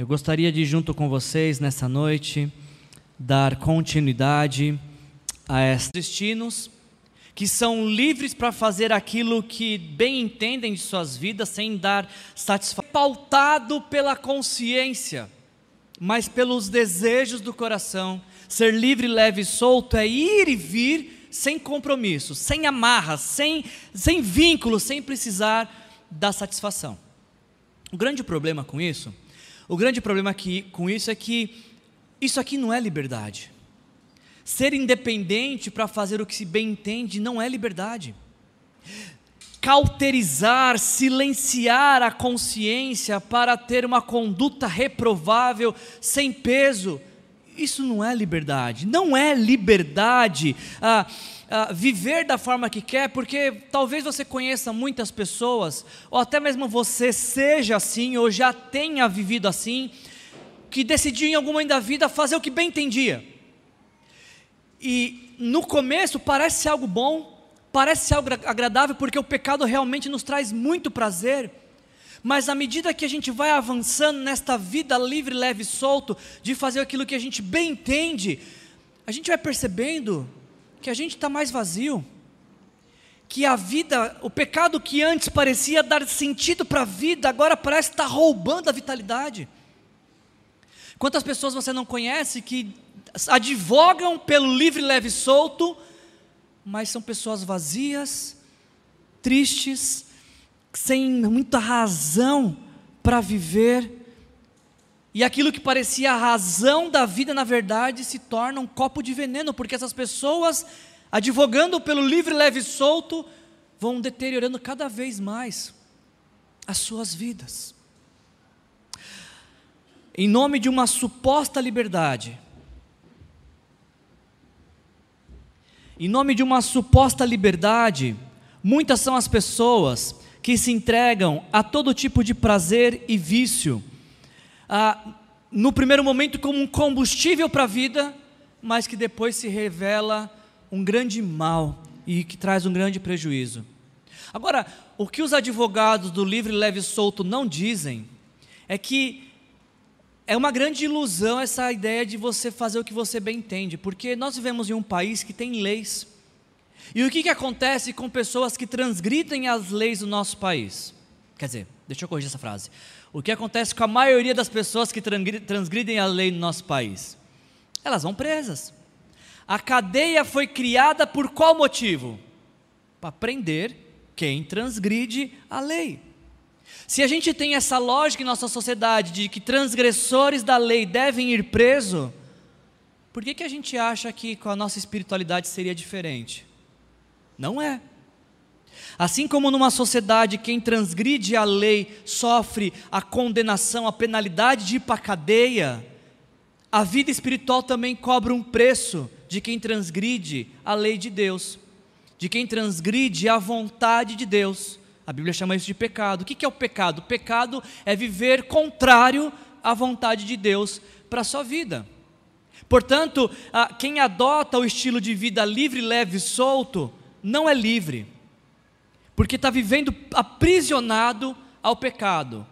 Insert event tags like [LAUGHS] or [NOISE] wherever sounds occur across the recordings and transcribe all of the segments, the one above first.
Eu gostaria de, junto com vocês, nessa noite, dar continuidade a esses destinos que são livres para fazer aquilo que bem entendem de suas vidas, sem dar satisfação, pautado pela consciência, mas pelos desejos do coração. Ser livre, leve e solto é ir e vir sem compromisso, sem amarras, sem, sem vínculo, sem precisar da satisfação. O grande problema com isso, o grande problema aqui, com isso é que isso aqui não é liberdade. Ser independente para fazer o que se bem entende não é liberdade. Cauterizar, silenciar a consciência para ter uma conduta reprovável, sem peso, isso não é liberdade. Não é liberdade ah, ah, viver da forma que quer, porque talvez você conheça muitas pessoas, ou até mesmo você seja assim, ou já tenha vivido assim, que decidiu em algum momento da vida fazer o que bem entendia. E no começo parece algo bom, parece algo agradável, porque o pecado realmente nos traz muito prazer. Mas à medida que a gente vai avançando nesta vida livre, leve e solto, de fazer aquilo que a gente bem entende, a gente vai percebendo que a gente está mais vazio, que a vida, o pecado que antes parecia dar sentido para a vida, agora parece estar tá roubando a vitalidade. Quantas pessoas você não conhece que advogam pelo livre, leve e solto, mas são pessoas vazias, tristes, sem muita razão para viver, e aquilo que parecia a razão da vida, na verdade, se torna um copo de veneno, porque essas pessoas, advogando pelo livre, leve e solto, vão deteriorando cada vez mais as suas vidas. Em nome de uma suposta liberdade, Em nome de uma suposta liberdade, muitas são as pessoas que se entregam a todo tipo de prazer e vício, ah, no primeiro momento como um combustível para a vida, mas que depois se revela um grande mal e que traz um grande prejuízo. Agora, o que os advogados do livre, leve e solto não dizem é que é uma grande ilusão essa ideia de você fazer o que você bem entende, porque nós vivemos em um país que tem leis. E o que, que acontece com pessoas que transgridem as leis do nosso país? Quer dizer, deixa eu corrigir essa frase. O que acontece com a maioria das pessoas que transgridem a lei no nosso país? Elas vão presas. A cadeia foi criada por qual motivo? Para prender quem transgride a lei. Se a gente tem essa lógica em nossa sociedade de que transgressores da lei devem ir presos, por que, que a gente acha que com a nossa espiritualidade seria diferente? Não é. Assim como numa sociedade quem transgride a lei sofre a condenação, a penalidade de ir para a cadeia, a vida espiritual também cobra um preço de quem transgride a lei de Deus, de quem transgride a vontade de Deus. A Bíblia chama isso de pecado. O que é o pecado? O pecado é viver contrário à vontade de Deus para a sua vida. Portanto, quem adota o estilo de vida livre, leve e solto, não é livre, porque está vivendo aprisionado ao pecado.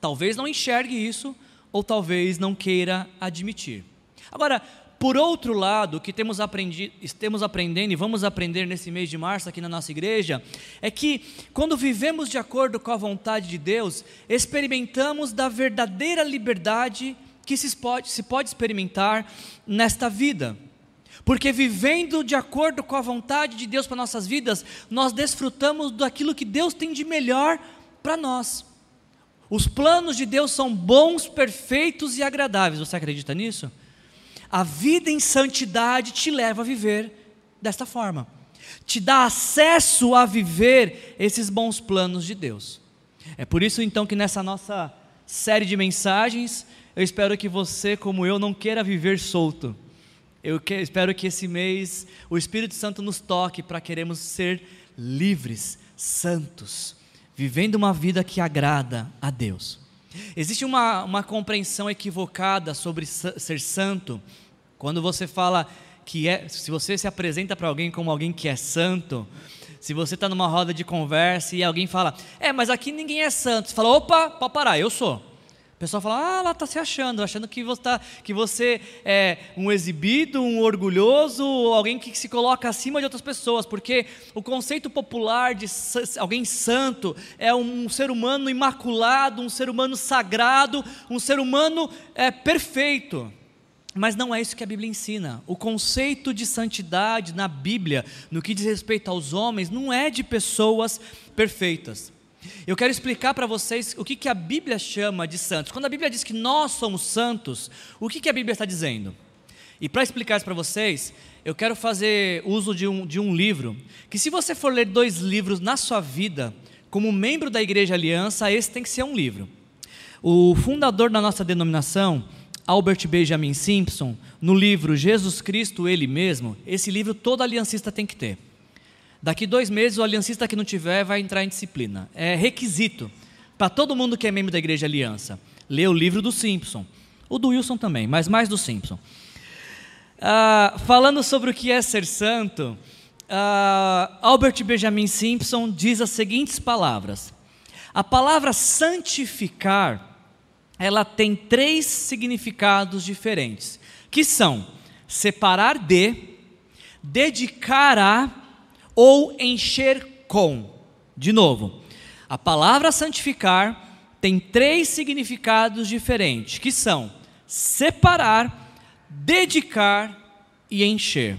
Talvez não enxergue isso, ou talvez não queira admitir. Agora, por outro lado, o que temos aprendido, estamos aprendendo e vamos aprender nesse mês de março aqui na nossa igreja, é que quando vivemos de acordo com a vontade de Deus, experimentamos da verdadeira liberdade que se pode, se pode experimentar nesta vida. Porque vivendo de acordo com a vontade de Deus para nossas vidas, nós desfrutamos daquilo que Deus tem de melhor para nós. Os planos de Deus são bons, perfeitos e agradáveis. Você acredita nisso? A vida em santidade te leva a viver desta forma, te dá acesso a viver esses bons planos de Deus. É por isso então que nessa nossa série de mensagens, eu espero que você, como eu, não queira viver solto. Eu que, espero que esse mês o Espírito Santo nos toque para queremos ser livres, santos, vivendo uma vida que agrada a Deus. Existe uma, uma compreensão equivocada sobre ser santo, quando você fala que é, se você se apresenta para alguém como alguém que é santo, se você está numa roda de conversa e alguém fala, é, mas aqui ninguém é santo, você fala, opa, pode parar, eu sou. O pessoal fala, ah, ela está se achando, achando que você, tá, que você é um exibido, um orgulhoso, alguém que se coloca acima de outras pessoas, porque o conceito popular de alguém santo é um ser humano imaculado, um ser humano sagrado, um ser humano é, perfeito. Mas não é isso que a Bíblia ensina. O conceito de santidade na Bíblia, no que diz respeito aos homens, não é de pessoas perfeitas. Eu quero explicar para vocês o que, que a Bíblia chama de santos. Quando a Bíblia diz que nós somos santos, o que, que a Bíblia está dizendo? E para explicar isso para vocês, eu quero fazer uso de um, de um livro, que se você for ler dois livros na sua vida, como membro da Igreja Aliança, esse tem que ser um livro. O fundador da nossa denominação, Albert Benjamin Simpson, no livro Jesus Cristo Ele Mesmo, esse livro todo aliancista tem que ter. Daqui dois meses, o aliancista que não tiver vai entrar em disciplina. É requisito para todo mundo que é membro da Igreja Aliança. Ler o livro do Simpson. O do Wilson também, mas mais do Simpson. Ah, falando sobre o que é ser santo, ah, Albert Benjamin Simpson diz as seguintes palavras: A palavra santificar, ela tem três significados diferentes, que são separar de, dedicar a ou encher com. De novo, a palavra santificar tem três significados diferentes, que são separar, dedicar e encher.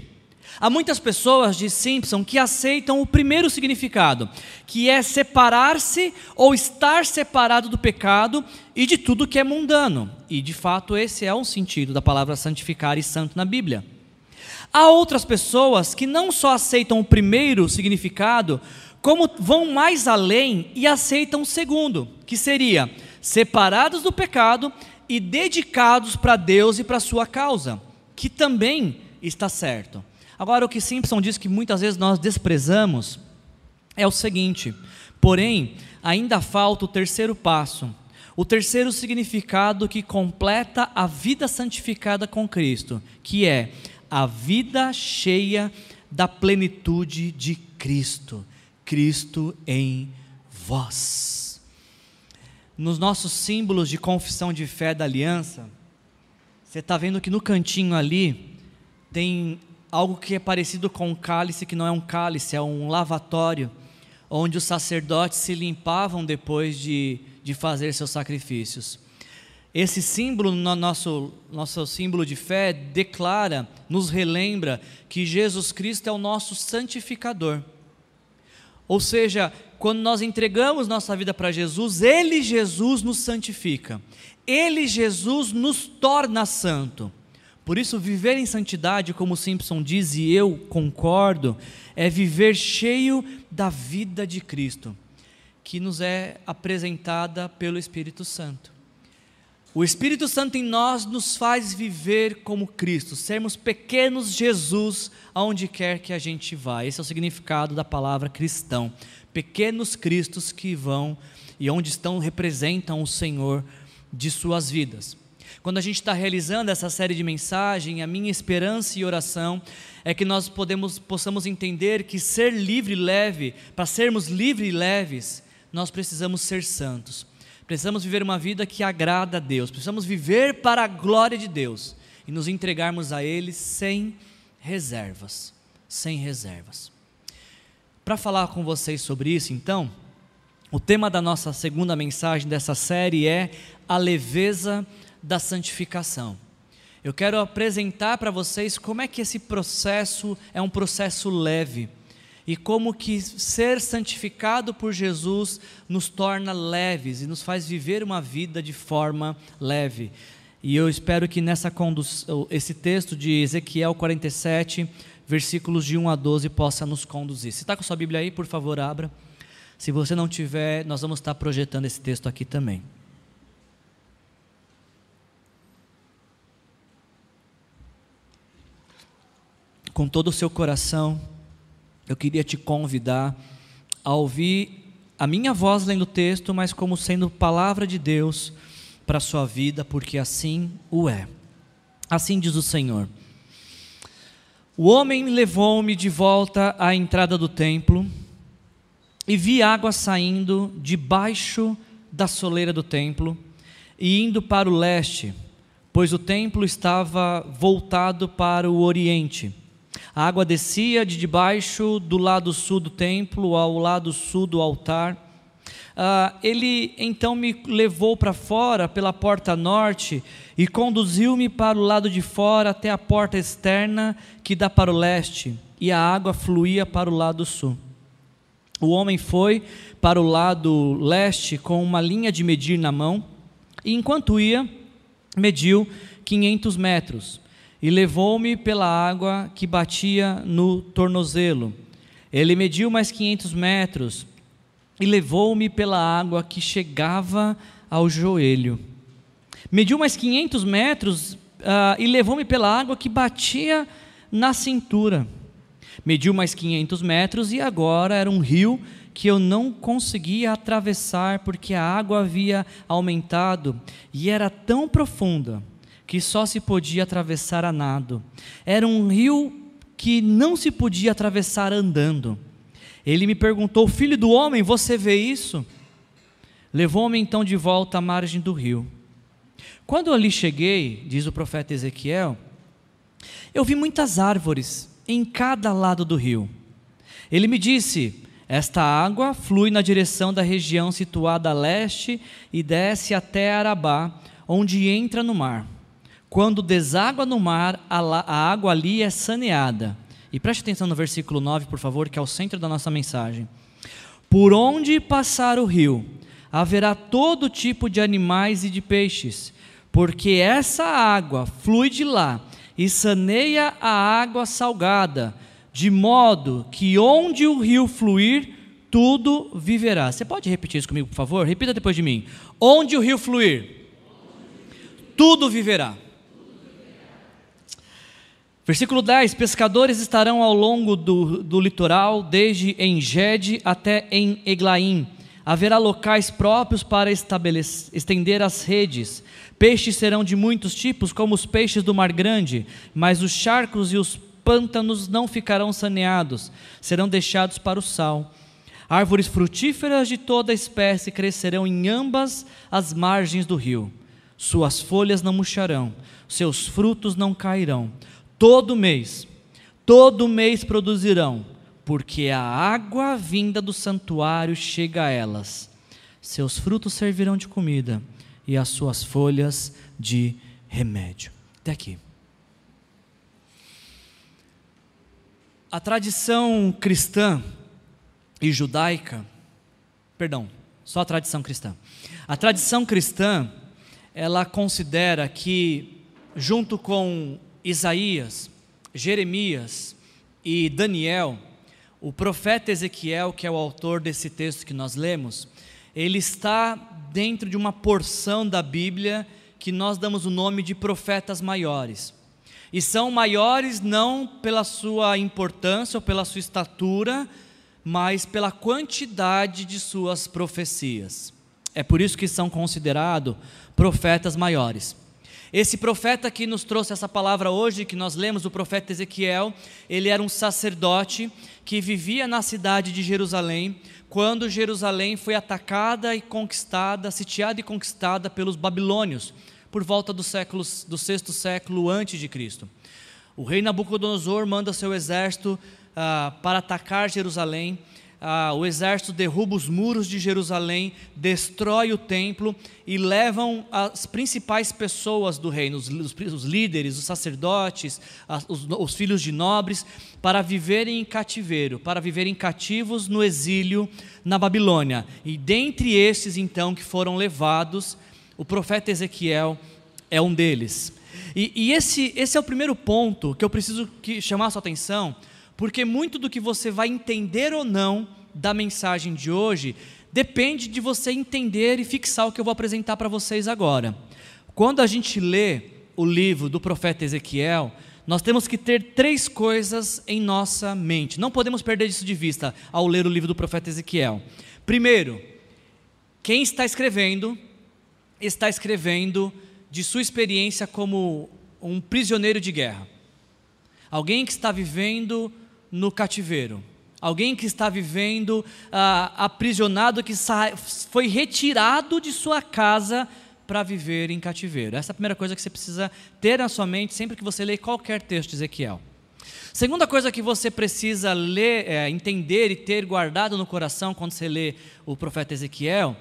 Há muitas pessoas, diz Simpson, que aceitam o primeiro significado, que é separar-se ou estar separado do pecado e de tudo que é mundano. E de fato, esse é um sentido da palavra santificar e santo na Bíblia. Há outras pessoas que não só aceitam o primeiro significado, como vão mais além e aceitam o segundo, que seria separados do pecado e dedicados para Deus e para sua causa, que também está certo. Agora, o que Simpson diz que muitas vezes nós desprezamos é o seguinte: porém, ainda falta o terceiro passo, o terceiro significado que completa a vida santificada com Cristo, que é a vida cheia da plenitude de Cristo, Cristo em vós. Nos nossos símbolos de confissão de fé da aliança, você está vendo que no cantinho ali tem algo que é parecido com um cálice, que não é um cálice, é um lavatório, onde os sacerdotes se limpavam depois de, de fazer seus sacrifícios. Esse símbolo, no nosso, nosso símbolo de fé, declara, nos relembra que Jesus Cristo é o nosso santificador. Ou seja, quando nós entregamos nossa vida para Jesus, Ele, Jesus, nos santifica. Ele, Jesus, nos torna santo. Por isso, viver em santidade, como Simpson diz, e eu concordo, é viver cheio da vida de Cristo, que nos é apresentada pelo Espírito Santo. O Espírito Santo em nós nos faz viver como Cristo, sermos pequenos Jesus aonde quer que a gente vá. Esse é o significado da palavra cristão. Pequenos Cristos que vão e onde estão representam o Senhor de suas vidas. Quando a gente está realizando essa série de mensagem, a minha esperança e oração é que nós podemos, possamos entender que ser livre e leve, para sermos livres e leves, nós precisamos ser santos. Precisamos viver uma vida que agrada a Deus. Precisamos viver para a glória de Deus e nos entregarmos a Ele sem reservas. Sem reservas. Para falar com vocês sobre isso, então, o tema da nossa segunda mensagem dessa série é a leveza da santificação. Eu quero apresentar para vocês como é que esse processo é um processo leve e como que ser santificado por Jesus nos torna leves e nos faz viver uma vida de forma leve. E eu espero que nessa condução, esse texto de Ezequiel 47, versículos de 1 a 12, possa nos conduzir. Se está com sua Bíblia aí, por favor, abra. Se você não tiver, nós vamos estar projetando esse texto aqui também. Com todo o seu coração, eu queria te convidar a ouvir a minha voz lendo o texto, mas como sendo palavra de Deus para a sua vida, porque assim o é. Assim diz o Senhor. O homem levou-me de volta à entrada do templo e vi água saindo debaixo da soleira do templo e indo para o leste, pois o templo estava voltado para o oriente. A água descia de debaixo do lado sul do templo ao lado sul do altar. Uh, ele então me levou para fora pela porta norte e conduziu-me para o lado de fora até a porta externa que dá para o leste, e a água fluía para o lado sul. O homem foi para o lado leste com uma linha de medir na mão, e enquanto ia, mediu 500 metros e levou-me pela água que batia no tornozelo. Ele mediu mais 500 metros e levou-me pela água que chegava ao joelho. Mediu mais 500 metros uh, e levou-me pela água que batia na cintura. Mediu mais 500 metros e agora era um rio que eu não conseguia atravessar porque a água havia aumentado e era tão profunda que só se podia atravessar a nado. Era um rio que não se podia atravessar andando. Ele me perguntou: Filho do homem, você vê isso? Levou-me então de volta à margem do rio. Quando ali cheguei, diz o profeta Ezequiel, eu vi muitas árvores em cada lado do rio. Ele me disse: Esta água flui na direção da região situada a leste e desce até Arabá, onde entra no mar. Quando deságua no mar, a água ali é saneada. E preste atenção no versículo 9, por favor, que é o centro da nossa mensagem. Por onde passar o rio, haverá todo tipo de animais e de peixes, porque essa água flui de lá e saneia a água salgada, de modo que onde o rio fluir, tudo viverá. Você pode repetir isso comigo, por favor? Repita depois de mim. Onde o rio fluir, tudo viverá. Versículo 10: Pescadores estarão ao longo do, do litoral, desde Engede até em Eglaim. Haverá locais próprios para estender as redes. Peixes serão de muitos tipos, como os peixes do Mar Grande, mas os charcos e os pântanos não ficarão saneados, serão deixados para o sal. Árvores frutíferas de toda espécie crescerão em ambas as margens do rio. Suas folhas não murcharão, seus frutos não cairão todo mês, todo mês produzirão, porque a água vinda do santuário chega a elas. Seus frutos servirão de comida e as suas folhas de remédio. Até aqui. A tradição cristã e judaica, perdão, só a tradição cristã. A tradição cristã, ela considera que junto com Isaías, Jeremias e Daniel, o profeta Ezequiel, que é o autor desse texto que nós lemos, ele está dentro de uma porção da Bíblia que nós damos o nome de profetas maiores. E são maiores não pela sua importância ou pela sua estatura, mas pela quantidade de suas profecias. É por isso que são considerados profetas maiores. Esse profeta que nos trouxe essa palavra hoje, que nós lemos, o profeta Ezequiel, ele era um sacerdote que vivia na cidade de Jerusalém, quando Jerusalém foi atacada e conquistada, sitiada e conquistada pelos babilônios, por volta do, século, do sexto século antes de Cristo. O rei Nabucodonosor manda seu exército ah, para atacar Jerusalém, ah, o exército derruba os muros de Jerusalém, destrói o templo e levam as principais pessoas do reino, os, os, os líderes, os sacerdotes, as, os, os filhos de nobres, para viverem em cativeiro, para viverem cativos no exílio na Babilônia. E dentre esses, então, que foram levados, o profeta Ezequiel é um deles. E, e esse, esse é o primeiro ponto que eu preciso que, chamar a sua atenção porque muito do que você vai entender ou não da mensagem de hoje depende de você entender e fixar o que eu vou apresentar para vocês agora. Quando a gente lê o livro do profeta Ezequiel, nós temos que ter três coisas em nossa mente. Não podemos perder isso de vista ao ler o livro do profeta Ezequiel. Primeiro, quem está escrevendo, está escrevendo de sua experiência como um prisioneiro de guerra. Alguém que está vivendo no cativeiro. Alguém que está vivendo ah, aprisionado, que foi retirado de sua casa para viver em cativeiro. Essa é a primeira coisa que você precisa ter na sua mente sempre que você lê qualquer texto de Ezequiel. Segunda coisa que você precisa ler, é, entender e ter guardado no coração quando você lê o profeta Ezequiel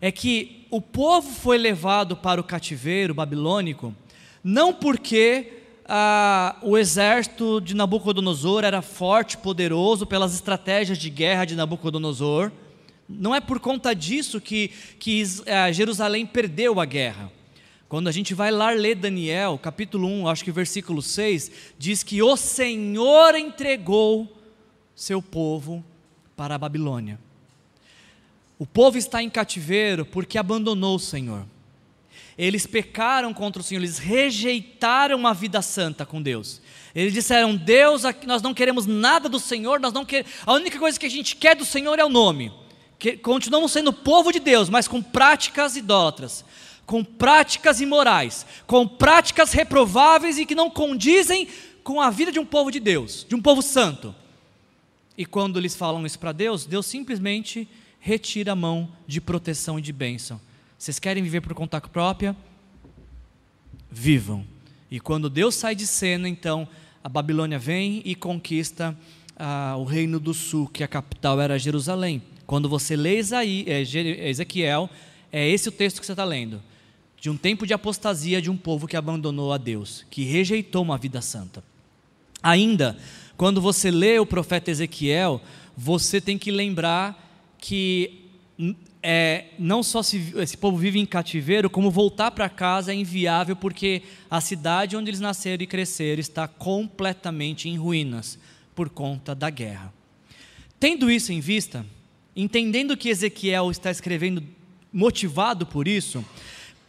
é que o povo foi levado para o cativeiro babilônico não porque ah, o exército de Nabucodonosor era forte, poderoso pelas estratégias de guerra de Nabucodonosor. Não é por conta disso que, que ah, Jerusalém perdeu a guerra. Quando a gente vai lá ler Daniel, capítulo 1, acho que versículo 6, diz que o Senhor entregou seu povo para a Babilônia. O povo está em cativeiro porque abandonou o Senhor. Eles pecaram contra o Senhor, eles rejeitaram uma vida santa com Deus. Eles disseram: Deus, nós não queremos nada do Senhor, nós não quer... a única coisa que a gente quer do Senhor é o nome. Que continuamos sendo povo de Deus, mas com práticas idólatras com práticas imorais, com práticas reprováveis e que não condizem com a vida de um povo de Deus, de um povo santo. E quando eles falam isso para Deus, Deus simplesmente retira a mão de proteção e de bênção. Vocês querem viver por conta própria? Vivam. E quando Deus sai de cena, então a Babilônia vem e conquista ah, o reino do sul, que a capital era Jerusalém. Quando você lê Isaí, é, Ezequiel, é esse o texto que você está lendo de um tempo de apostasia de um povo que abandonou a Deus, que rejeitou uma vida santa. Ainda, quando você lê o profeta Ezequiel, você tem que lembrar que é, não só se, esse povo vive em cativeiro, como voltar para casa é inviável, porque a cidade onde eles nasceram e cresceram está completamente em ruínas por conta da guerra. Tendo isso em vista, entendendo que Ezequiel está escrevendo motivado por isso,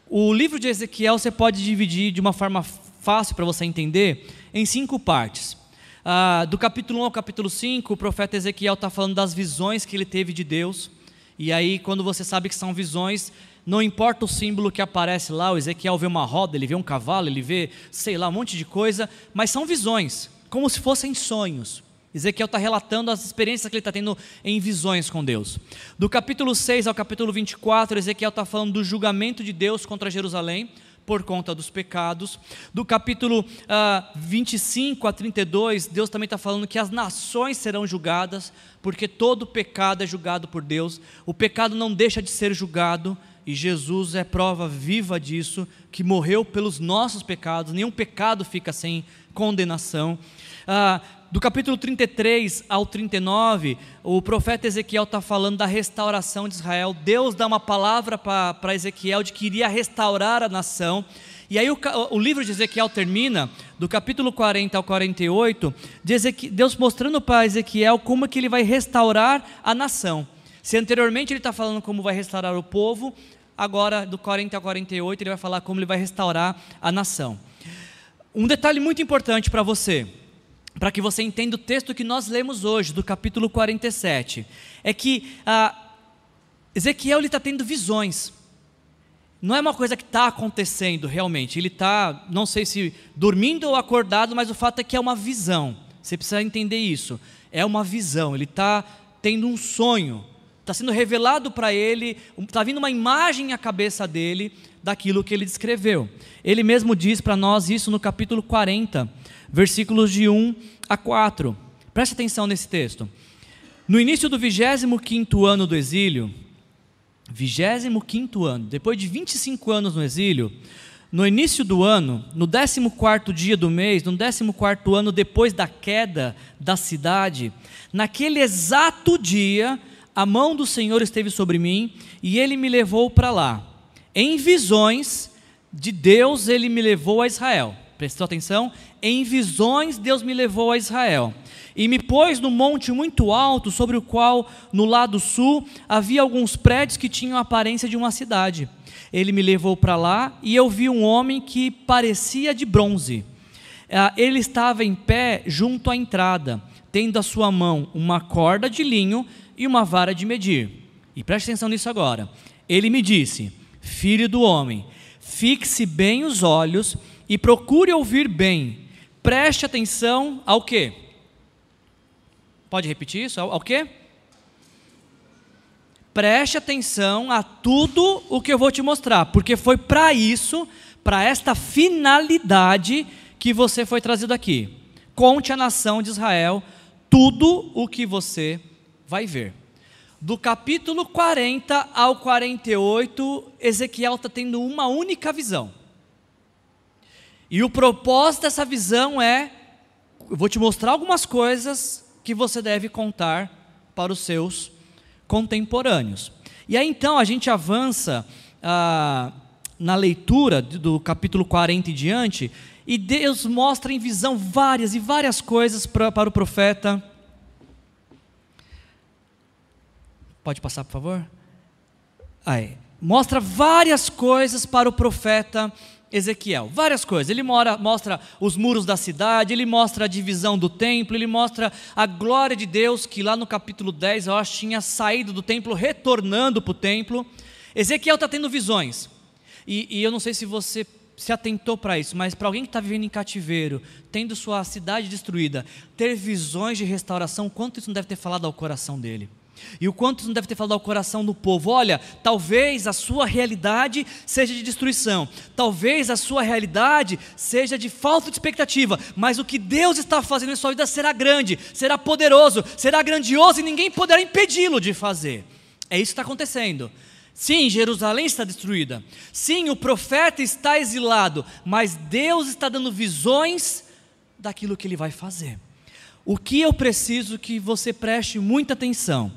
o livro de Ezequiel você pode dividir de uma forma fácil para você entender em cinco partes. Ah, do capítulo 1 ao capítulo 5, o profeta Ezequiel está falando das visões que ele teve de Deus. E aí, quando você sabe que são visões, não importa o símbolo que aparece lá, o Ezequiel vê uma roda, ele vê um cavalo, ele vê, sei lá, um monte de coisa, mas são visões, como se fossem sonhos. Ezequiel está relatando as experiências que ele está tendo em visões com Deus. Do capítulo 6 ao capítulo 24, Ezequiel está falando do julgamento de Deus contra Jerusalém por conta dos pecados. Do capítulo uh, ah, 25 a 32, Deus também está falando que as nações serão julgadas, porque todo pecado é julgado por Deus. O pecado não deixa de ser julgado, e Jesus é prova viva disso, que morreu pelos nossos pecados, nenhum pecado fica sem condenação. Uh, do capítulo 33 ao 39, o profeta Ezequiel está falando da restauração de Israel. Deus dá uma palavra para Ezequiel de que iria restaurar a nação. E aí o, o, livro de Ezequiel termina, do capítulo 40 ao 48, de Ezequiel, Deus mostrando para Ezequiel como é que ele vai restaurar a nação. Se anteriormente ele está falando como vai restaurar o povo, agora do 40 ao 48 ele vai falar como ele vai restaurar a nação. Um detalhe muito importante para você para que você entenda o texto que nós lemos hoje, do capítulo 47, é que ah, Ezequiel está tendo visões. Não é uma coisa que está acontecendo realmente. Ele está, não sei se dormindo ou acordado, mas o fato é que é uma visão. Você precisa entender isso. É uma visão. Ele está tendo um sonho. Está sendo revelado para ele, está vindo uma imagem à cabeça dele daquilo que ele descreveu. Ele mesmo diz para nós isso no capítulo 40, versículos de 1 a 4. Preste atenção nesse texto. No início do 25 ano do exílio, 25 ano, depois de 25 anos no exílio, no início do ano, no 14 dia do mês, no 14 ano depois da queda da cidade, naquele exato dia, a mão do Senhor esteve sobre mim e ele me levou para lá. Em visões de Deus, ele me levou a Israel. Prestou atenção? Em visões, Deus me levou a Israel. E me pôs num monte muito alto, sobre o qual, no lado sul, havia alguns prédios que tinham a aparência de uma cidade. Ele me levou para lá e eu vi um homem que parecia de bronze. Ah, ele estava em pé junto à entrada, tendo à sua mão uma corda de linho e uma vara de medir. E preste atenção nisso agora. Ele me disse: Filho do homem, fixe bem os olhos e procure ouvir bem. Preste atenção ao que? Pode repetir isso? Ao, ao que? preste atenção a tudo o que eu vou te mostrar, porque foi para isso, para esta finalidade que você foi trazido aqui. Conte à nação de Israel tudo o que você vai ver. Do capítulo 40 ao 48, Ezequiel está tendo uma única visão. E o propósito dessa visão é: eu vou te mostrar algumas coisas que você deve contar para os seus contemporâneos. E aí então a gente avança ah, na leitura do capítulo 40 e diante, e Deus mostra em visão várias e várias coisas pra, para o profeta. Pode passar, por favor? Aí. Mostra várias coisas para o profeta Ezequiel, várias coisas. Ele mora, mostra os muros da cidade, ele mostra a divisão do templo, ele mostra a glória de Deus, que lá no capítulo 10, eu acho, tinha saído do templo, retornando para o templo. Ezequiel está tendo visões. E, e eu não sei se você se atentou para isso, mas para alguém que está vivendo em cativeiro, tendo sua cidade destruída, ter visões de restauração, quanto isso não deve ter falado ao coração dele? E o quanto não deve ter falado ao coração do povo: olha, talvez a sua realidade seja de destruição, talvez a sua realidade seja de falta de expectativa, mas o que Deus está fazendo em sua vida será grande, será poderoso, será grandioso e ninguém poderá impedi-lo de fazer. É isso que está acontecendo. Sim, Jerusalém está destruída. Sim, o profeta está exilado, mas Deus está dando visões daquilo que ele vai fazer. O que eu preciso que você preste muita atenção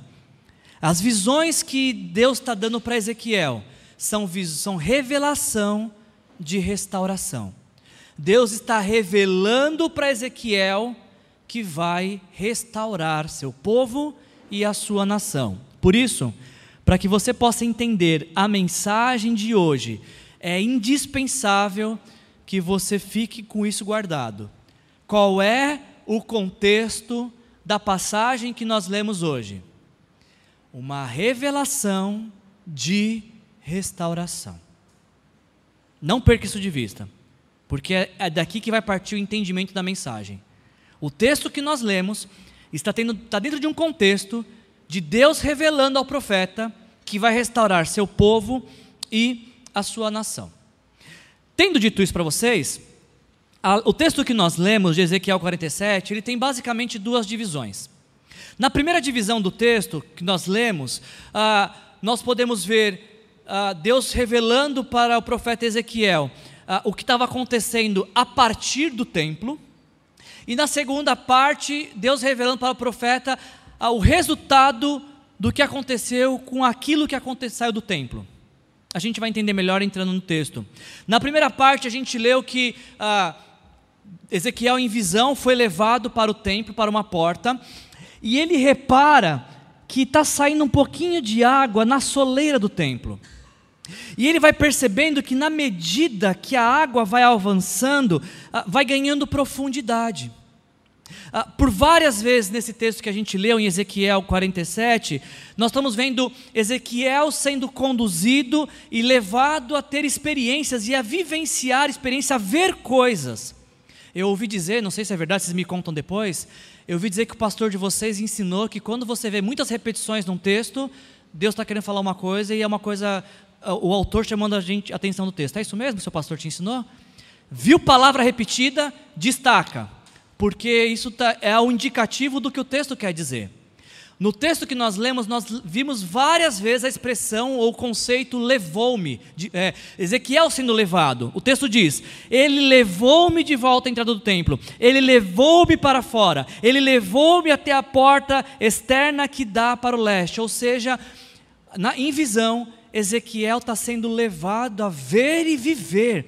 as visões que Deus está dando para Ezequiel são, são revelação de restauração. Deus está revelando para Ezequiel que vai restaurar seu povo e a sua nação. Por isso, para que você possa entender a mensagem de hoje, é indispensável que você fique com isso guardado. Qual é o contexto da passagem que nós lemos hoje? Uma revelação de restauração. Não perca isso de vista, porque é daqui que vai partir o entendimento da mensagem. O texto que nós lemos está, tendo, está dentro de um contexto de Deus revelando ao profeta que vai restaurar seu povo e a sua nação. Tendo dito isso para vocês, a, o texto que nós lemos de Ezequiel 47, ele tem basicamente duas divisões. Na primeira divisão do texto que nós lemos, ah, nós podemos ver ah, Deus revelando para o profeta Ezequiel ah, o que estava acontecendo a partir do templo. E na segunda parte, Deus revelando para o profeta ah, o resultado do que aconteceu com aquilo que aconteceu do templo. A gente vai entender melhor entrando no texto. Na primeira parte, a gente leu que ah, Ezequiel, em visão, foi levado para o templo, para uma porta, e ele repara que está saindo um pouquinho de água na soleira do templo. E ele vai percebendo que, na medida que a água vai avançando, ah, vai ganhando profundidade. Ah, por várias vezes nesse texto que a gente leu em Ezequiel 47, nós estamos vendo Ezequiel sendo conduzido e levado a ter experiências e a vivenciar experiência, a ver coisas. Eu ouvi dizer, não sei se é verdade, vocês me contam depois, eu ouvi dizer que o pastor de vocês ensinou que quando você vê muitas repetições num texto, Deus está querendo falar uma coisa e é uma coisa, o autor chamando a gente a atenção do texto. É isso mesmo seu pastor te ensinou? Viu palavra repetida, destaca, porque isso tá, é o indicativo do que o texto quer dizer. No texto que nós lemos, nós vimos várias vezes a expressão ou conceito levou-me, é, Ezequiel sendo levado. O texto diz: Ele levou-me de volta à entrada do templo, ele levou-me para fora, ele levou-me até a porta externa que dá para o leste. Ou seja, na, em visão, Ezequiel está sendo levado a ver e viver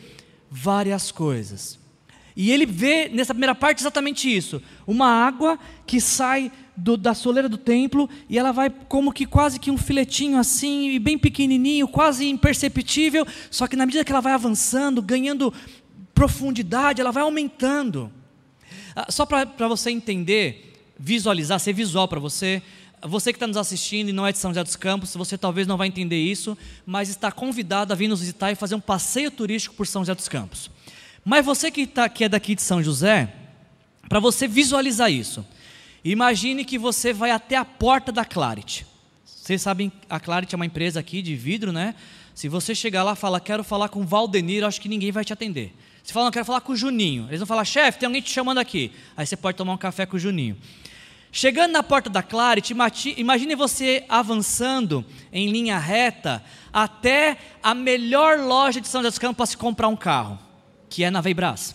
várias coisas. E ele vê nessa primeira parte exatamente isso: uma água que sai do, da soleira do templo e ela vai como que quase que um filetinho assim, bem pequenininho, quase imperceptível, só que na medida que ela vai avançando, ganhando profundidade, ela vai aumentando. Ah, só para você entender, visualizar, ser visual para você, você que está nos assistindo e não é de São José dos Campos, você talvez não vai entender isso, mas está convidado a vir nos visitar e fazer um passeio turístico por São José dos Campos. Mas você que, tá, que é daqui de São José, para você visualizar isso, Imagine que você vai até a porta da Claret. Vocês sabem, a Claret é uma empresa aqui de vidro, né? Se você chegar lá e falar, quero falar com o Valdenir, acho que ninguém vai te atender. Se fala, não, quero falar com o Juninho. Eles vão falar, chefe, tem alguém te chamando aqui. Aí você pode tomar um café com o Juninho. Chegando na porta da Claret, imagine você avançando em linha reta até a melhor loja de São José dos Campos para se comprar um carro, que é na Veibras.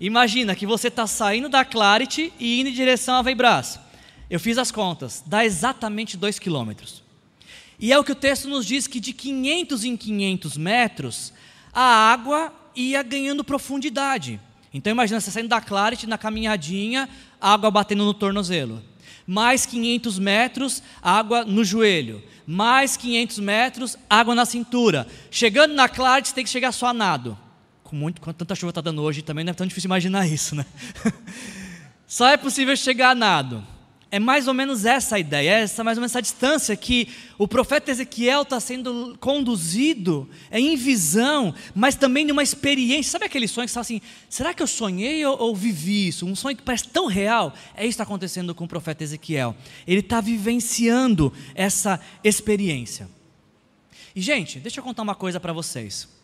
Imagina que você está saindo da Claret e indo em direção à Veibras. Eu fiz as contas, dá exatamente 2 quilômetros. E é o que o texto nos diz que de 500 em 500 metros, a água ia ganhando profundidade. Então imagina você saindo da Claret na caminhadinha, água batendo no tornozelo mais 500 metros, água no joelho, mais 500 metros, água na cintura. Chegando na Claret, você tem que chegar só a nado. Com, muito, com tanta chuva está dando hoje, também não é tão difícil imaginar isso, né? [LAUGHS] só é possível chegar a nado. É mais ou menos essa a ideia, é essa mais ou menos essa distância que o profeta Ezequiel está sendo conduzido é em visão, mas também numa experiência. Sabe aquele sonho que você fala assim: será que eu sonhei ou, ou, vivi isso? Um sonho que parece tão real. É isso que está acontecendo com o profeta Ezequiel. Ele está vivenciando essa experiência. E, gente, deixa eu contar uma coisa para vocês.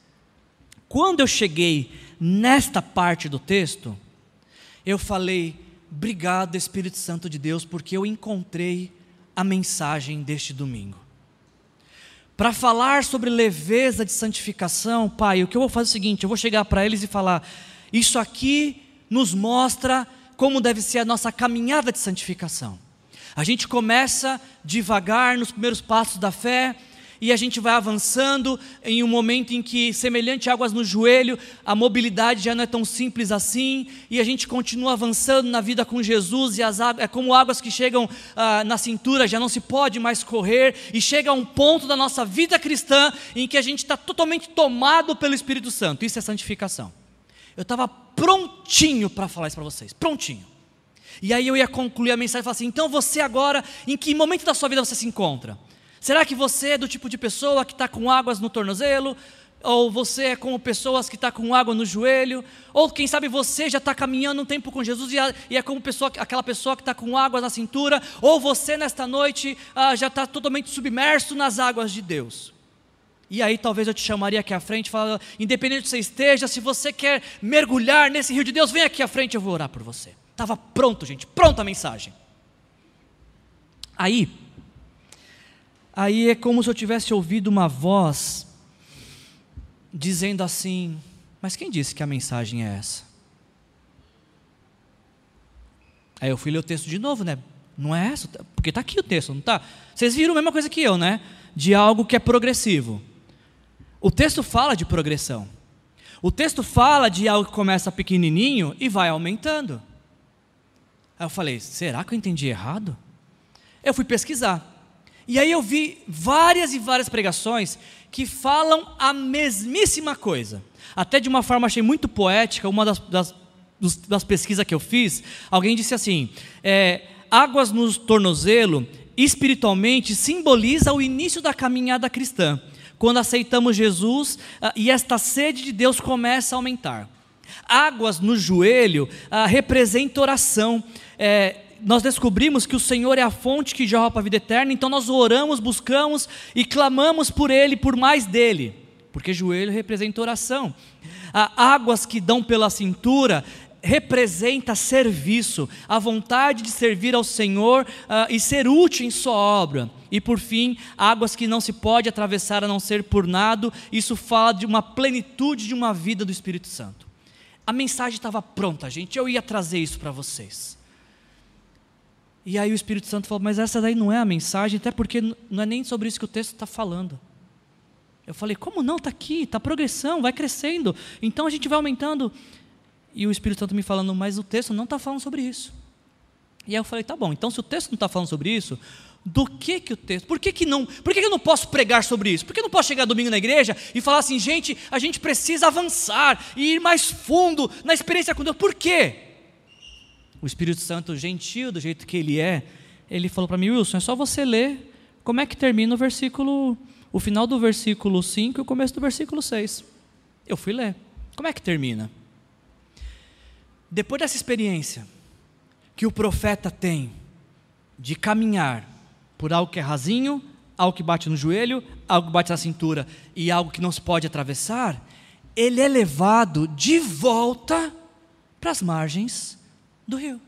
Quando eu cheguei nesta parte do texto, eu falei Obrigado, Espírito Santo de Deus, porque eu encontrei a mensagem deste domingo. Para falar sobre leveza de santificação, Pai, o que eu vou fazer é o seguinte: eu vou chegar para eles e falar, isso aqui nos mostra como deve ser a nossa caminhada de santificação. A gente começa devagar nos primeiros passos da fé, e a gente vai avançando em um momento em que, semelhante a águas no joelho, a mobilidade já não é tão simples assim, e a gente continua avançando na vida com Jesus, e as águas, é como águas que chegam ah, na cintura, já não se pode mais correr, e chega a um ponto da nossa vida cristã em que a gente está totalmente tomado pelo Espírito Santo. Isso é santificação. Eu estava prontinho para falar isso para vocês, prontinho. E aí eu ia concluir a mensagem e falar assim: então você agora, em que momento da sua vida você se encontra? Será que você é do tipo de pessoa que está com águas no tornozelo? Ou você é como pessoas que está com água no joelho? Ou quem sabe você já está caminhando um tempo com Jesus e, é como pessoa, aquela pessoa que está com águas na cintura? Ou você nesta noite ah, já está totalmente submerso nas águas de Deus? E aí talvez eu te chamaria aqui à frente, falando, independente de você esteja, se você quer mergulhar nesse rio de Deus, vem aqui à frente, eu vou orar por você. Estava pronto, gente, pronta a mensagem. Aí, Aí é como se eu tivesse ouvido uma voz dizendo assim: Mas quem disse que a mensagem é essa? Aí eu fui ler o texto de novo, né? Não é essa? Porque está aqui o texto, não está? Vocês viram a mesma coisa que eu, né? De algo que é progressivo. O texto fala de progressão. O texto fala de algo que começa pequenininho e vai aumentando. Aí eu falei: será que eu entendi errado? Eu fui pesquisar. E aí eu vi várias e várias pregações que falam a mesmíssima coisa. Até de uma forma achei muito poética, uma das, das, das pesquisas que eu fiz, alguém disse assim: é, águas no tornozelo espiritualmente simboliza o início da caminhada cristã, quando aceitamos Jesus ah, e esta sede de Deus começa a aumentar. Águas no joelho ah, representa oração. É, nós descobrimos que o Senhor é a fonte que jorra para a vida eterna, então nós oramos, buscamos e clamamos por Ele, por mais dele, porque joelho representa oração. Ah, águas que dão pela cintura representa serviço, a vontade de servir ao Senhor ah, e ser útil em Sua obra. E por fim, águas que não se pode atravessar a não ser por nado, isso fala de uma plenitude de uma vida do Espírito Santo. A mensagem estava pronta, gente, eu ia trazer isso para vocês. E aí o Espírito Santo falou: Mas essa daí não é a mensagem, até porque não é nem sobre isso que o texto está falando. Eu falei: Como não? Está aqui, está progressão, vai crescendo. Então a gente vai aumentando. E o Espírito Santo me falando: Mas o texto não está falando sobre isso. E aí eu falei: Tá bom, então se o texto não está falando sobre isso, do que que o texto? Por que, que não? Por que, que eu não posso pregar sobre isso? Por que eu não posso chegar domingo na igreja e falar assim, gente, a gente precisa avançar e ir mais fundo na experiência com Deus? Por quê? O Espírito Santo gentil do jeito que ele é, ele falou para mim, Wilson, é só você ler como é que termina o versículo, o final do versículo 5 e o começo do versículo 6. Eu fui ler. Como é que termina? Depois dessa experiência que o profeta tem de caminhar por algo que é rasinho, algo que bate no joelho, algo que bate na cintura e algo que não se pode atravessar, ele é levado de volta para as margens do rio.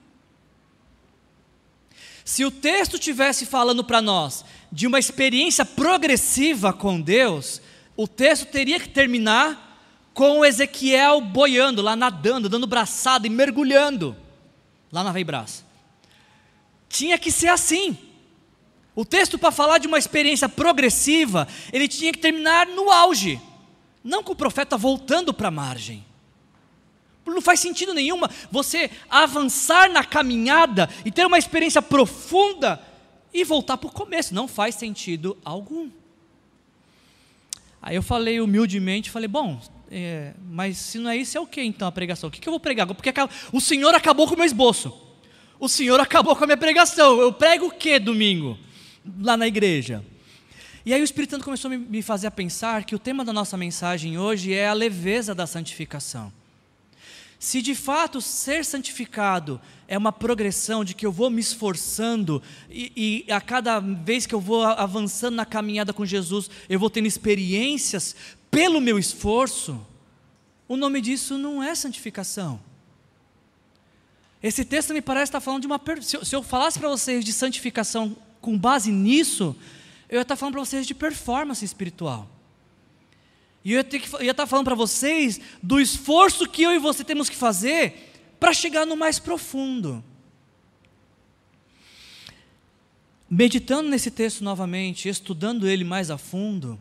Se o texto tivesse falando para nós de uma experiência progressiva com Deus, o texto teria que terminar com Ezequiel boiando, lá nadando, dando braçada e mergulhando lá na Veibras. Tinha que ser assim. O texto, para falar de uma experiência progressiva, ele tinha que terminar no auge, não com o profeta voltando para a margem. Não faz sentido nenhuma você avançar na caminhada e ter uma experiência profunda e voltar para o começo. Não faz sentido algum. Aí eu falei humildemente, falei, bom, é, mas se não é isso, é o que então a pregação? O que, que eu vou pregar? Porque o Senhor acabou com o meu esboço. O Senhor acabou com a minha pregação. Eu prego o que domingo? Lá na igreja. E aí o Espírito Santo começou a me fazer a pensar que o tema da nossa mensagem hoje é a leveza da santificação. Se de fato ser santificado é uma progressão de que eu vou me esforçando e, e, a cada vez que eu vou avançando na caminhada com Jesus, eu vou tendo experiências pelo meu esforço, o nome disso não é santificação. Esse texto me parece estar falando de uma. Se eu falasse para vocês de santificação com base nisso, eu ia estar falando para vocês de performance espiritual. E eu ia, que, eu ia estar falando para vocês do esforço que eu e você temos que fazer para chegar no mais profundo. Meditando nesse texto novamente, estudando ele mais a fundo,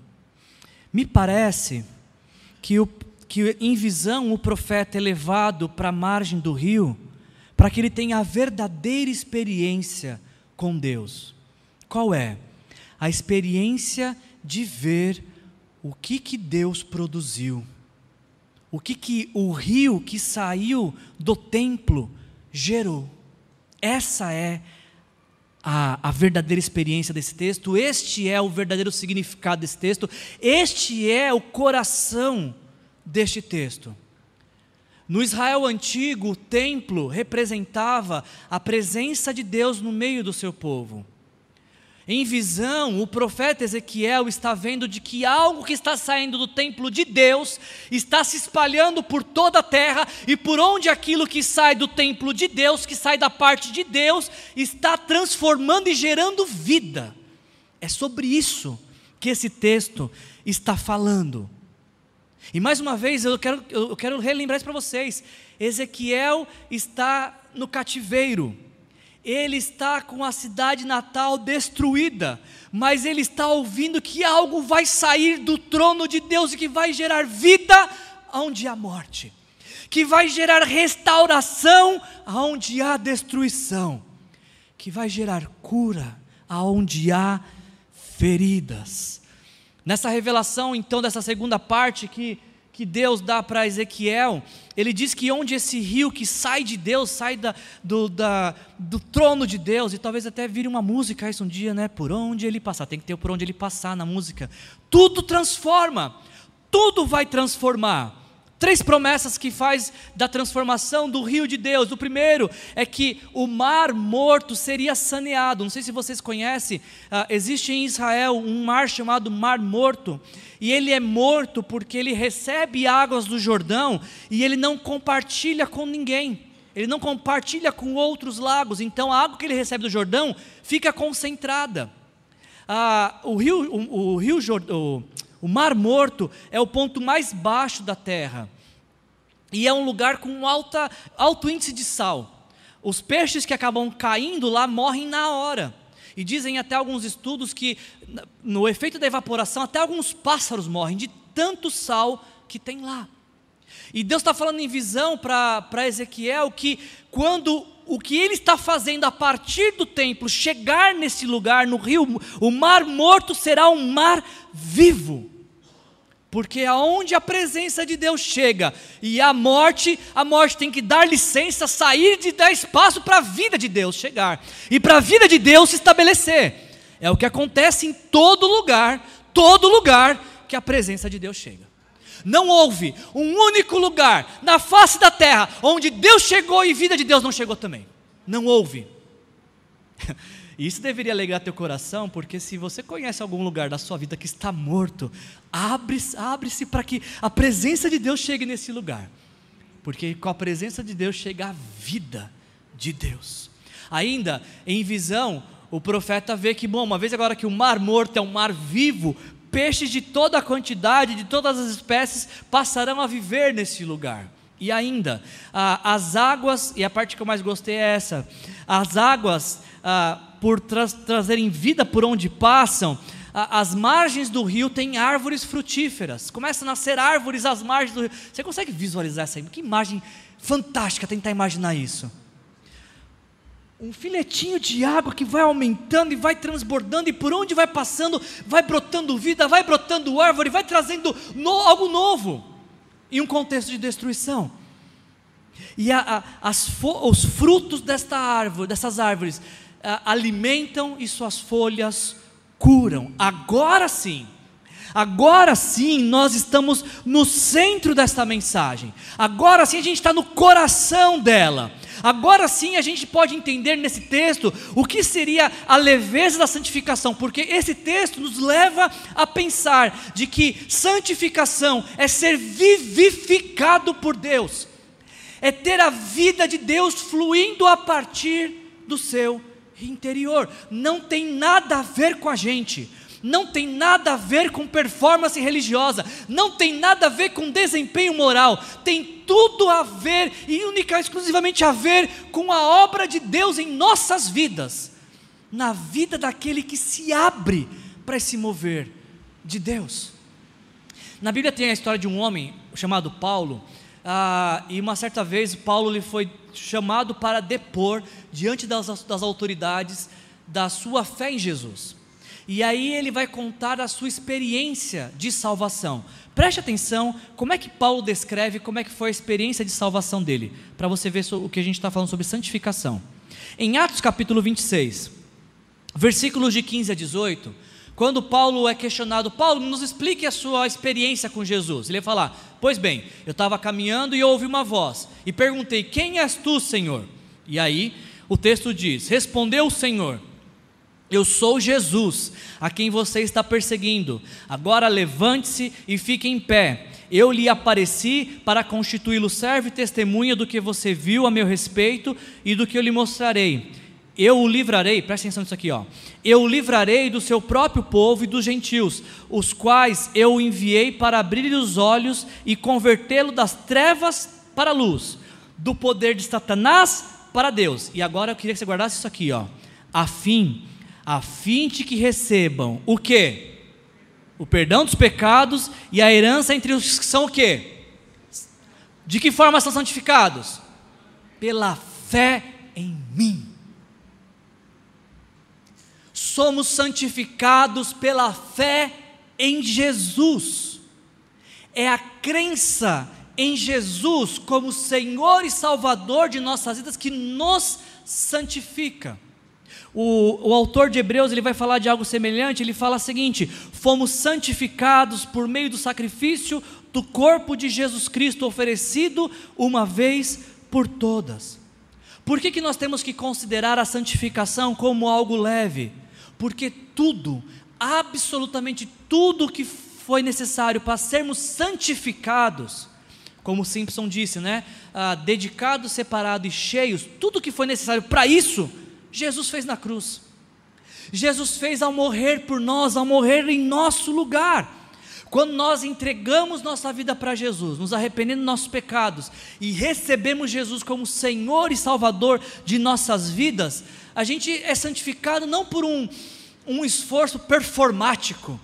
me parece que, o, que em visão o profeta é levado para a margem do rio, para que ele tenha a verdadeira experiência com Deus. Qual é? A experiência de ver o que, que Deus produziu. O que, que o rio que saiu do templo gerou. Essa é a, a verdadeira experiência desse texto, este é o verdadeiro significado desse texto, este é o coração deste texto. No Israel antigo, o templo representava a presença de Deus no meio do seu povo. Em visão, o profeta Ezequiel está vendo de que algo que está saindo do templo de Deus está se espalhando por toda a terra e por onde aquilo que sai do templo de Deus, que sai da parte de Deus, está transformando e gerando vida. É sobre isso que esse texto está falando. E mais uma vez eu quero, eu quero relembrar isso para vocês: Ezequiel está no cativeiro ele está com a cidade natal destruída, mas ele está ouvindo que algo vai sair do trono de Deus e que vai gerar vida onde há morte, que vai gerar restauração onde há destruição, que vai gerar cura onde há feridas. Nessa revelação, então, dessa segunda parte que que Deus dá para Ezequiel, ele diz que onde esse rio que sai de Deus, sai da, do, da, do trono de Deus, e talvez até vire uma música isso um dia, né? Por onde ele passar, tem que ter por onde ele passar na música. Tudo transforma, tudo vai transformar. Três promessas que faz da transformação do rio de Deus. O primeiro é que o mar morto seria saneado. Não sei se vocês conhecem, uh, existe em Israel um mar chamado Mar Morto, e ele é morto porque ele recebe águas do Jordão e ele não compartilha com ninguém. Ele não compartilha com outros lagos, então a água que ele recebe do Jordão fica concentrada. Ah, o rio, o, o rio o, o Mar Morto é o ponto mais baixo da terra e é um lugar com alta, alto índice de sal. Os peixes que acabam caindo lá morrem na hora. E dizem até alguns estudos que, no efeito da evaporação, até alguns pássaros morrem de tanto sal que tem lá. E Deus está falando em visão para Ezequiel que quando o que ele está fazendo a partir do templo chegar nesse lugar, no rio, o mar morto será um mar vivo. Porque aonde a presença de Deus chega e a morte, a morte tem que dar licença, sair de dar espaço para a vida de Deus chegar e para a vida de Deus se estabelecer. É o que acontece em todo lugar, todo lugar que a presença de Deus chega. Não houve um único lugar na face da terra onde Deus chegou e vida de Deus não chegou também. Não houve. [LAUGHS] Isso deveria alegrar teu coração, porque se você conhece algum lugar da sua vida que está morto, abre-se abre para que a presença de Deus chegue nesse lugar. Porque com a presença de Deus chega a vida de Deus. Ainda em visão, o profeta vê que, bom, uma vez agora que o mar morto é um mar vivo, peixes de toda a quantidade, de todas as espécies, passarão a viver nesse lugar. E ainda, ah, as águas, e a parte que eu mais gostei é essa: as águas, ah, por tra trazerem vida por onde passam, ah, as margens do rio têm árvores frutíferas. Começam a nascer árvores às margens do rio. Você consegue visualizar essa Que imagem fantástica tentar imaginar isso um filetinho de água que vai aumentando e vai transbordando, e por onde vai passando, vai brotando vida, vai brotando árvore, vai trazendo no, algo novo, em um contexto de destruição. E a, a, as, os frutos desta árvore, dessas árvores a, alimentam e suas folhas curam. Agora sim, agora sim nós estamos no centro desta mensagem, agora sim a gente está no coração dela. Agora sim a gente pode entender nesse texto o que seria a leveza da santificação, porque esse texto nos leva a pensar de que santificação é ser vivificado por Deus, é ter a vida de Deus fluindo a partir do seu interior, não tem nada a ver com a gente não tem nada a ver com performance religiosa, não tem nada a ver com desempenho moral, tem tudo a ver e única exclusivamente a ver com a obra de Deus em nossas vidas, na vida daquele que se abre para esse mover de Deus. Na Bíblia tem a história de um homem chamado Paulo, ah, e uma certa vez Paulo lhe foi chamado para depor diante das, das autoridades da sua fé em Jesus. E aí ele vai contar a sua experiência de salvação. Preste atenção como é que Paulo descreve como é que foi a experiência de salvação dele, para você ver o que a gente está falando sobre santificação. Em Atos capítulo 26, versículos de 15 a 18, quando Paulo é questionado, Paulo, nos explique a sua experiência com Jesus. Ele vai falar: Pois bem, eu estava caminhando e ouvi uma voz, e perguntei: Quem és tu, Senhor? E aí o texto diz: Respondeu o Senhor eu sou Jesus, a quem você está perseguindo. Agora levante-se e fique em pé. Eu lhe apareci para constituí-lo servo e testemunha do que você viu a meu respeito e do que eu lhe mostrarei. Eu o livrarei, presta atenção nisso aqui, ó. Eu o livrarei do seu próprio povo e dos gentios, os quais eu enviei para abrir os olhos e convertê-lo das trevas para a luz, do poder de Satanás para Deus. E agora eu queria que você guardasse isso aqui, ó. A fim a fim de que recebam o que? O perdão dos pecados e a herança entre os que são o que? De que forma são santificados? Pela fé em mim. Somos santificados pela fé em Jesus. É a crença em Jesus como Senhor e Salvador de nossas vidas que nos santifica. O, o autor de Hebreus ele vai falar de algo semelhante. Ele fala o seguinte: fomos santificados por meio do sacrifício do corpo de Jesus Cristo oferecido uma vez por todas. Por que, que nós temos que considerar a santificação como algo leve? Porque tudo, absolutamente tudo que foi necessário para sermos santificados, como Simpson disse, né? Ah, dedicados, separados e cheios, tudo que foi necessário para isso Jesus fez na cruz. Jesus fez ao morrer por nós, ao morrer em nosso lugar. Quando nós entregamos nossa vida para Jesus, nos arrependendo dos nossos pecados e recebemos Jesus como Senhor e Salvador de nossas vidas, a gente é santificado não por um, um esforço performático,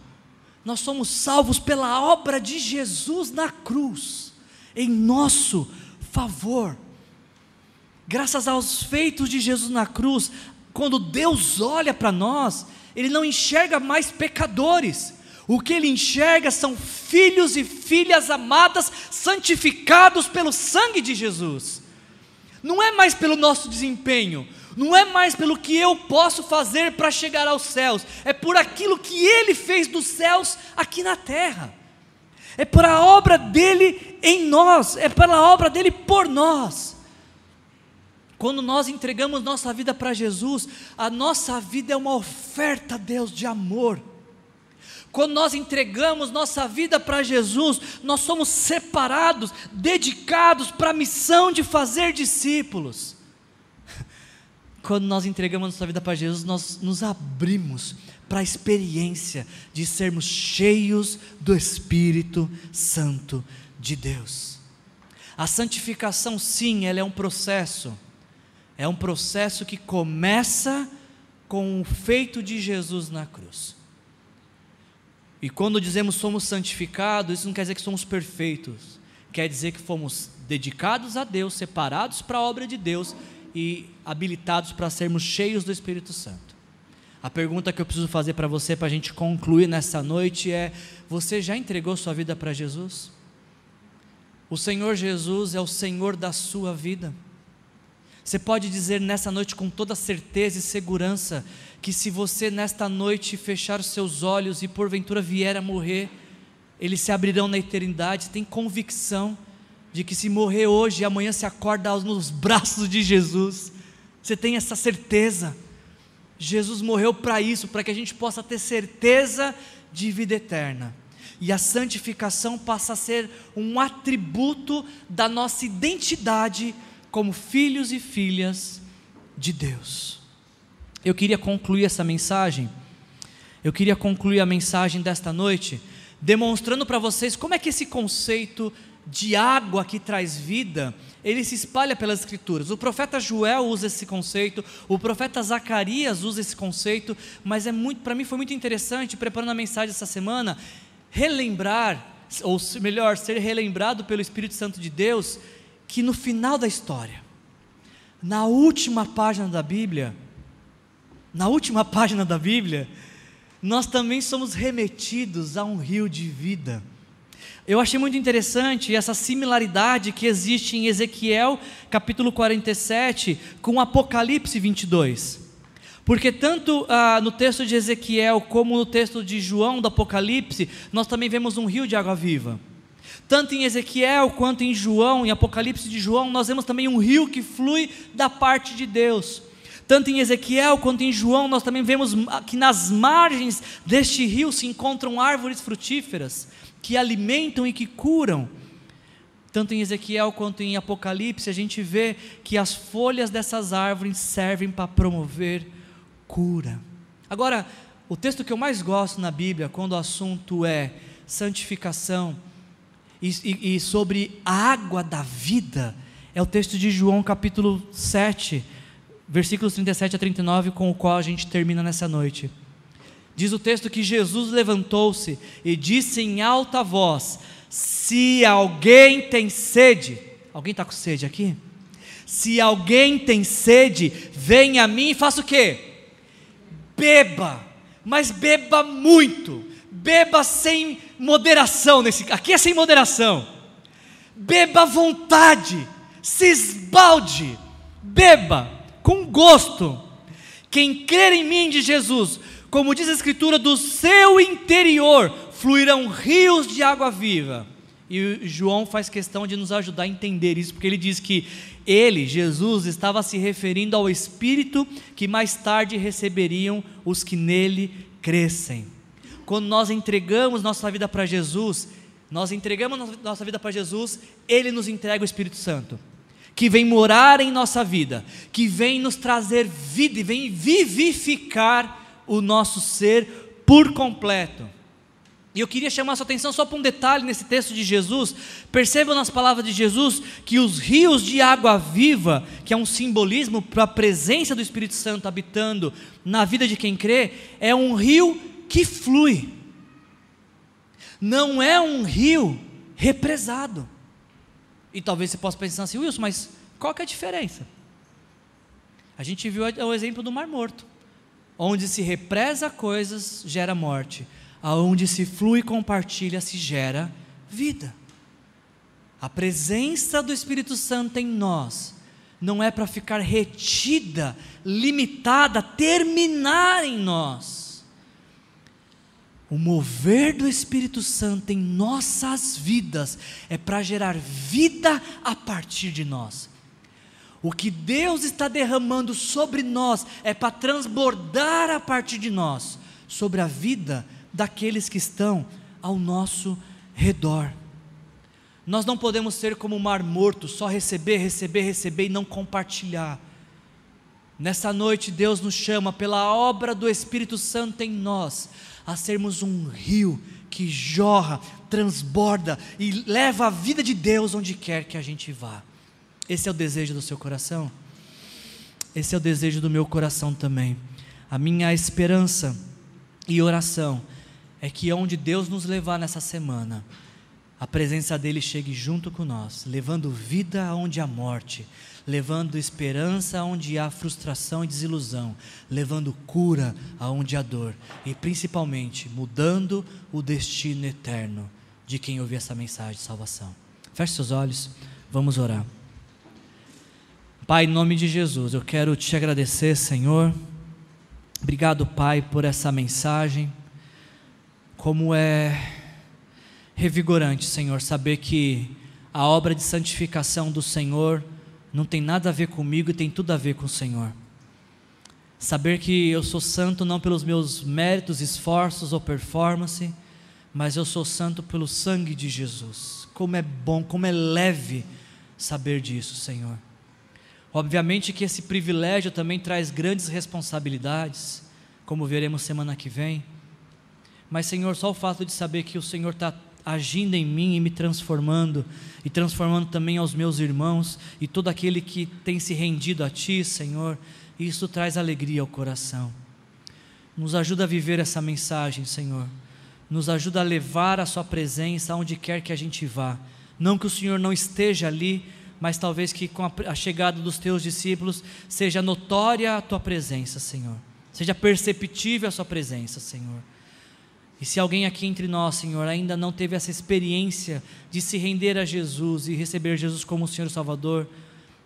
nós somos salvos pela obra de Jesus na cruz, em nosso favor. Graças aos feitos de Jesus na cruz, quando Deus olha para nós, Ele não enxerga mais pecadores, o que Ele enxerga são filhos e filhas amadas, santificados pelo sangue de Jesus. Não é mais pelo nosso desempenho, não é mais pelo que eu posso fazer para chegar aos céus, é por aquilo que Ele fez dos céus aqui na terra, é por a obra dele em nós, é pela obra dele por nós. Quando nós entregamos nossa vida para Jesus, a nossa vida é uma oferta a Deus de amor. Quando nós entregamos nossa vida para Jesus, nós somos separados, dedicados para a missão de fazer discípulos. [LAUGHS] Quando nós entregamos nossa vida para Jesus, nós nos abrimos para a experiência de sermos cheios do Espírito Santo de Deus. A santificação, sim, ela é um processo, é um processo que começa com o feito de Jesus na cruz. E quando dizemos somos santificados, isso não quer dizer que somos perfeitos, quer dizer que fomos dedicados a Deus, separados para a obra de Deus e habilitados para sermos cheios do Espírito Santo. A pergunta que eu preciso fazer para você, para a gente concluir nessa noite é: você já entregou sua vida para Jesus? O Senhor Jesus é o Senhor da sua vida. Você pode dizer nessa noite com toda certeza e segurança que se você nesta noite fechar os seus olhos e porventura vier a morrer, eles se abrirão na eternidade. Tem convicção de que se morrer hoje, amanhã se acorda nos braços de Jesus. Você tem essa certeza. Jesus morreu para isso, para que a gente possa ter certeza de vida eterna. E a santificação passa a ser um atributo da nossa identidade como filhos e filhas de Deus. Eu queria concluir essa mensagem, eu queria concluir a mensagem desta noite, demonstrando para vocês como é que esse conceito de água que traz vida, ele se espalha pelas escrituras. O profeta Joel usa esse conceito, o profeta Zacarias usa esse conceito, mas é muito, para mim foi muito interessante, preparando a mensagem essa semana, relembrar, ou melhor, ser relembrado pelo Espírito Santo de Deus, que no final da história, na última página da Bíblia, na última [LAUGHS] página da Bíblia, nós também somos remetidos a um rio de vida eu achei muito interessante essa similaridade que existe em Ezequiel capítulo 47 com Apocalipse 22. Porque tanto ah, no texto de Ezequiel como no texto de João do Apocalipse, nós também vemos um rio de água viva. Tanto em Ezequiel quanto em João, em Apocalipse de João, nós vemos também um rio que flui da parte de Deus. Tanto em Ezequiel quanto em João, nós também vemos que nas margens deste rio se encontram árvores frutíferas que alimentam e que curam. Tanto em Ezequiel quanto em Apocalipse, a gente vê que as folhas dessas árvores servem para promover cura. Agora, o texto que eu mais gosto na Bíblia, quando o assunto é santificação e, e, sobre a água da vida, é o texto de João capítulo 7, versículos 37 a 39, com o qual a gente termina nessa noite. Diz o texto que Jesus levantou-se e disse em alta voz: Se alguém tem sede, alguém está com sede aqui? Se alguém tem sede, venha a mim e faça o quê? Beba, mas beba muito, beba sem moderação. Nesse, aqui é sem moderação. Beba à vontade, se esbalde, beba com gosto. Quem crer em mim, de Jesus, como diz a Escritura, do seu interior fluirão rios de água viva. E João faz questão de nos ajudar a entender isso, porque ele diz que ele, Jesus, estava se referindo ao Espírito que mais tarde receberiam os que nele crescem. Quando nós entregamos nossa vida para Jesus, nós entregamos nossa vida para Jesus, Ele nos entrega o Espírito Santo, que vem morar em nossa vida, que vem nos trazer vida e vem vivificar o nosso ser por completo. E eu queria chamar a sua atenção só para um detalhe nesse texto de Jesus. Percebam nas palavras de Jesus que os rios de água viva, que é um simbolismo para a presença do Espírito Santo habitando na vida de quem crê, é um rio que flui. Não é um rio represado. E talvez você possa pensar assim, Wilson, mas qual que é a diferença? A gente viu o exemplo do Mar Morto. Onde se represa coisas, gera morte. Aonde se flui e compartilha, se gera vida. A presença do Espírito Santo em nós não é para ficar retida, limitada, terminar em nós. O mover do Espírito Santo em nossas vidas é para gerar vida a partir de nós. O que Deus está derramando sobre nós é para transbordar a partir de nós sobre a vida daqueles que estão ao nosso redor. Nós não podemos ser como o mar morto, só receber, receber, receber e não compartilhar. Nessa noite, Deus nos chama, pela obra do Espírito Santo em nós, a sermos um rio que jorra, transborda e leva a vida de Deus onde quer que a gente vá. Esse é o desejo do seu coração? Esse é o desejo do meu coração também. A minha esperança e oração é que onde Deus nos levar nessa semana, a presença dele chegue junto com nós, levando vida aonde há morte, levando esperança aonde há frustração e desilusão, levando cura aonde há dor e principalmente mudando o destino eterno de quem ouvir essa mensagem de salvação. Feche seus olhos, vamos orar. Pai, em nome de Jesus, eu quero te agradecer, Senhor. Obrigado, Pai, por essa mensagem. Como é revigorante, Senhor, saber que a obra de santificação do Senhor não tem nada a ver comigo e tem tudo a ver com o Senhor. Saber que eu sou santo não pelos meus méritos, esforços ou performance, mas eu sou santo pelo sangue de Jesus. Como é bom, como é leve saber disso, Senhor. Obviamente que esse privilégio também traz grandes responsabilidades, como veremos semana que vem. Mas, Senhor, só o fato de saber que o Senhor está agindo em mim e me transformando, e transformando também aos meus irmãos e todo aquele que tem se rendido a Ti, Senhor, isso traz alegria ao coração. Nos ajuda a viver essa mensagem, Senhor. Nos ajuda a levar a Sua presença aonde quer que a gente vá. Não que o Senhor não esteja ali, mas talvez que com a chegada dos teus discípulos seja notória a tua presença, Senhor. Seja perceptível a sua presença, Senhor. E se alguém aqui entre nós, Senhor, ainda não teve essa experiência de se render a Jesus e receber Jesus como o Senhor Salvador,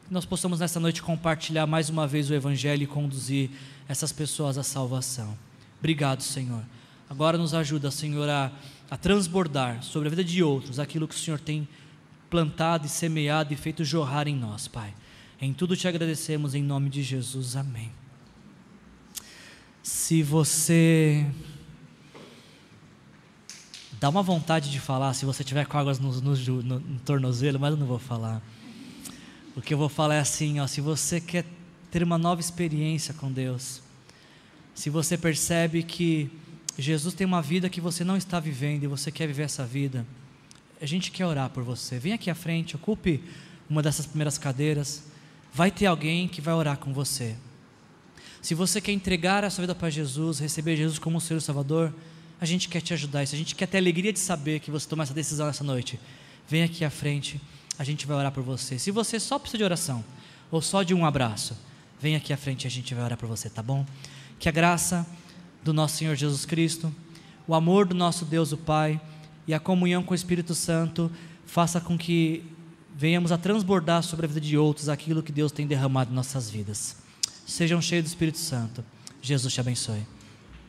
que nós possamos nessa noite compartilhar mais uma vez o Evangelho e conduzir essas pessoas à salvação. Obrigado, Senhor. Agora nos ajuda, Senhor, a, a transbordar sobre a vida de outros aquilo que o Senhor tem plantado e semeado e feito jorrar em nós, Pai. Em tudo te agradecemos em nome de Jesus. Amém. Se você dá uma vontade de falar, se você tiver com águas no, no, no, no tornozelo, mas eu não vou falar. O que eu vou falar é assim, ó, se você quer ter uma nova experiência com Deus, se você percebe que Jesus tem uma vida que você não está vivendo e você quer viver essa vida, a gente quer orar por você. Vem aqui à frente, ocupe uma dessas primeiras cadeiras. Vai ter alguém que vai orar com você. Se você quer entregar a sua vida para Jesus, receber Jesus como o Senhor Salvador, a gente quer te ajudar. Se a gente quer ter alegria de saber que você tomou essa decisão nessa noite, vem aqui à frente, a gente vai orar por você. Se você só precisa de oração ou só de um abraço, vem aqui à frente e a gente vai orar por você, tá bom? Que a graça do nosso Senhor Jesus Cristo, o amor do nosso Deus, o Pai, e a comunhão com o Espírito Santo faça com que venhamos a transbordar sobre a vida de outros aquilo que Deus tem derramado em nossas vidas. Sejam cheios do Espírito Santo. Jesus te abençoe.